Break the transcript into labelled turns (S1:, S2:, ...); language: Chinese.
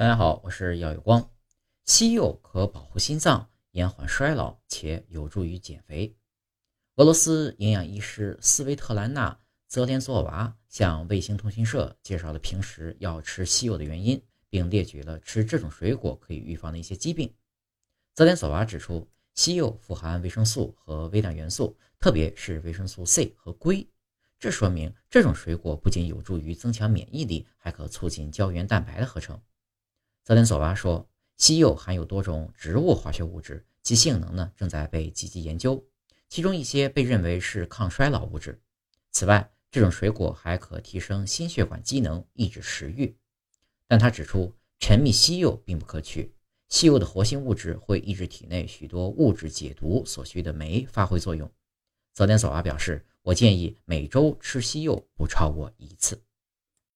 S1: 大家好，我是耀有光。西柚可保护心脏，延缓衰老，且有助于减肥。俄罗斯营养医师斯维特兰娜·泽连佐娃向卫星通讯社介绍了平时要吃西柚的原因，并列举了吃这种水果可以预防的一些疾病。泽连佐娃指出，西柚富含维生素和微量元素，特别是维生素 C 和硅。这说明这种水果不仅有助于增强免疫力，还可促进胶原蛋白的合成。泽连索娃说，西柚含有多种植物化学物质，其性能呢正在被积极研究，其中一些被认为是抗衰老物质。此外，这种水果还可提升心血管机能，抑制食欲。但他指出，沉迷西柚并不可取，西柚的活性物质会抑制体内许多物质解毒所需的酶发挥作用。泽连索娃表示。我建议每周吃西柚不超过一次。